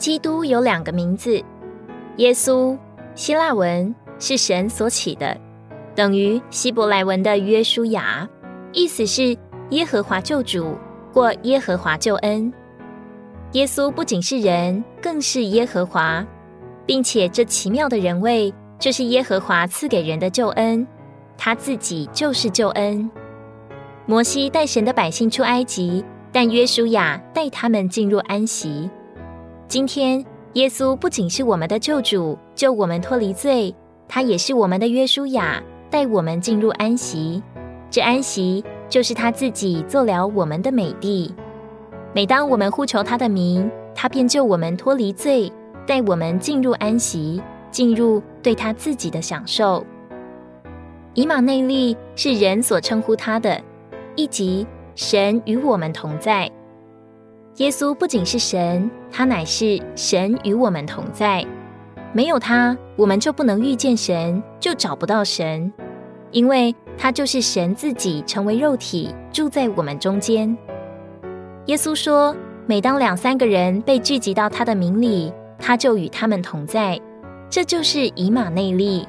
基督有两个名字，耶稣希腊文是神所起的，等于希伯来文的约书亚，意思是耶和华救主或耶和华救恩。耶稣不仅是人，更是耶和华，并且这奇妙的人位就是耶和华赐给人的救恩，他自己就是救恩。摩西带神的百姓出埃及，但约书亚带他们进入安息。今天，耶稣不仅是我们的救主，救我们脱离罪，他也是我们的约书亚，带我们进入安息。这安息就是他自己做了我们的美地。每当我们呼求他的名，他便救我们脱离罪，带我们进入安息，进入对他自己的享受。以马内利是人所称呼他的，以及神与我们同在。耶稣不仅是神，他乃是神与我们同在。没有他，我们就不能遇见神，就找不到神，因为他就是神自己成为肉体，住在我们中间。耶稣说：“每当两三个人被聚集到他的名里，他就与他们同在。这就是以马内利。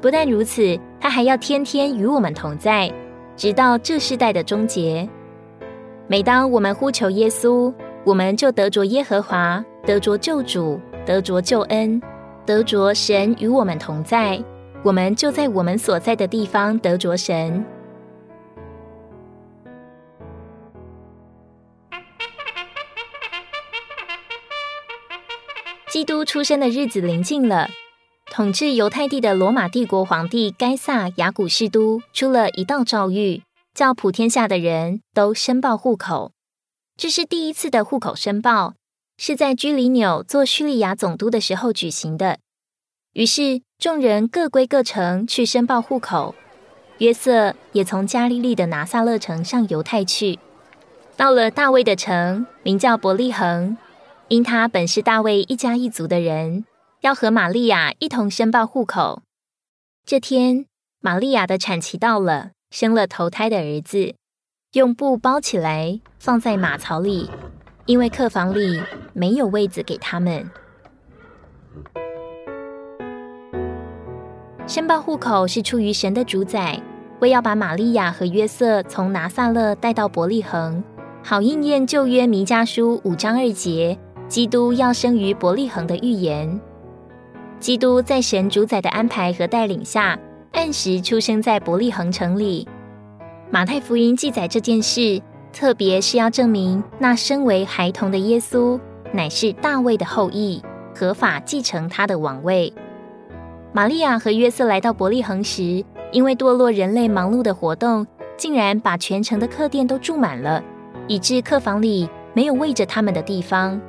不但如此，他还要天天与我们同在，直到这世代的终结。每当我们呼求耶稣，我们就得着耶和华，得着救主，得着救恩，得着神与我们同在。我们就在我们所在的地方得着神。”基督出生的日子临近了，统治犹太地的罗马帝国皇帝该萨雅古士都出了一道诏谕，叫普天下的人都申报户口。这是第一次的户口申报，是在居里纽做叙利亚总督的时候举行的。于是众人各归各城去申报户口。约瑟也从加利利的拿撒勒城上犹太去，到了大卫的城，名叫伯利恒。因他本是大卫一家一族的人，要和玛利亚一同申报户口。这天，玛利亚的产期到了，生了头胎的儿子，用布包起来，放在马槽里，因为客房里没有位子给他们。申报户口是出于神的主宰，为要把玛利亚和约瑟从拿撒勒带到伯利恒，好应验旧约弥迦书五章二节。基督要生于伯利恒的预言，基督在神主宰的安排和带领下，按时出生在伯利恒城里。马太福音记载这件事，特别是要证明那身为孩童的耶稣乃是大卫的后裔，合法继承他的王位。玛利亚和约瑟来到伯利恒时，因为堕落人类忙碌的活动，竟然把全城的客店都住满了，以致客房里没有喂着他们的地方。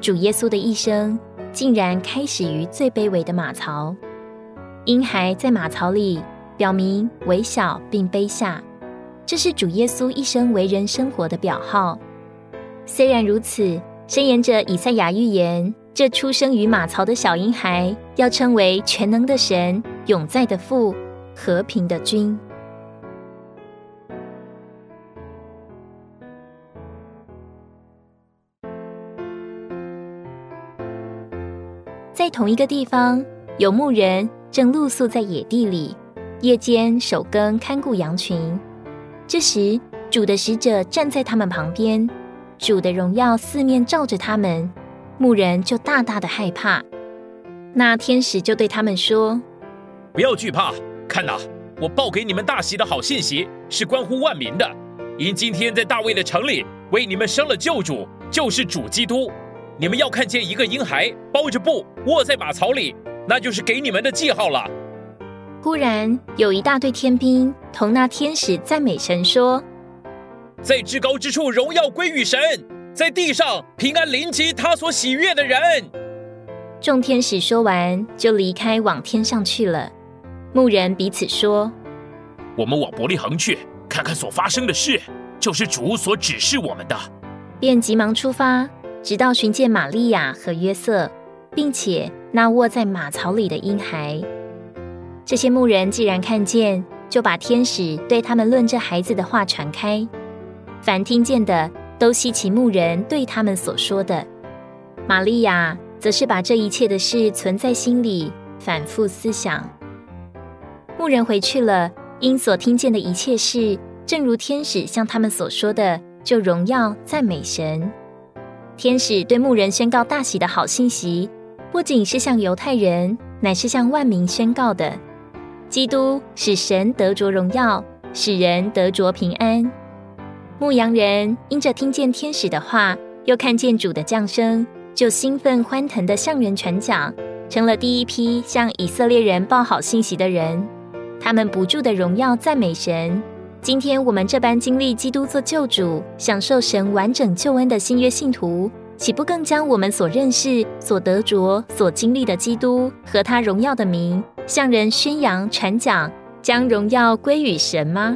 主耶稣的一生竟然开始于最卑微的马槽，婴孩在马槽里，表明微小并卑下。这是主耶稣一生为人生活的表号。虽然如此，申言者以赛亚预言，这出生于马槽的小婴孩要称为全能的神、永在的父、和平的君。在同一个地方，有牧人正露宿在野地里，夜间守更看顾羊群。这时，主的使者站在他们旁边，主的荣耀四面照着他们，牧人就大大的害怕。那天使就对他们说：“不要惧怕，看呐，我报给你们大喜的好信息，是关乎万民的。因今天在大卫的城里为你们生了救主，就是主基督。”你们要看见一个婴孩包着布卧在马槽里，那就是给你们的记号了。忽然有一大队天兵同那天使赞美神说：“在至高之处荣耀归于神，在地上平安临及他所喜悦的人。”众天使说完就离开往天上去了。牧人彼此说：“我们往伯利恒去看看所发生的事，就是主所指示我们的。”便急忙出发。直到寻见玛利亚和约瑟，并且那卧在马槽里的婴孩，这些牧人既然看见，就把天使对他们论这孩子的话传开。凡听见的都稀奇牧人对他们所说的。玛利亚则是把这一切的事存在心里，反复思想。牧人回去了，因所听见的一切事，正如天使向他们所说的，就荣耀赞美神。天使对牧人宣告大喜的好信息，不仅是向犹太人，乃是向万民宣告的。基督使神得着荣耀，使人得着平安。牧羊人因着听见天使的话，又看见主的降生，就兴奋欢腾的向人传讲，成了第一批向以色列人报好信息的人。他们不住的荣耀赞美神。今天我们这般经历基督做救主，享受神完整救恩的新约信徒。岂不更将我们所认识、所得着、所经历的基督和他荣耀的名，向人宣扬传讲，将荣耀归于神吗？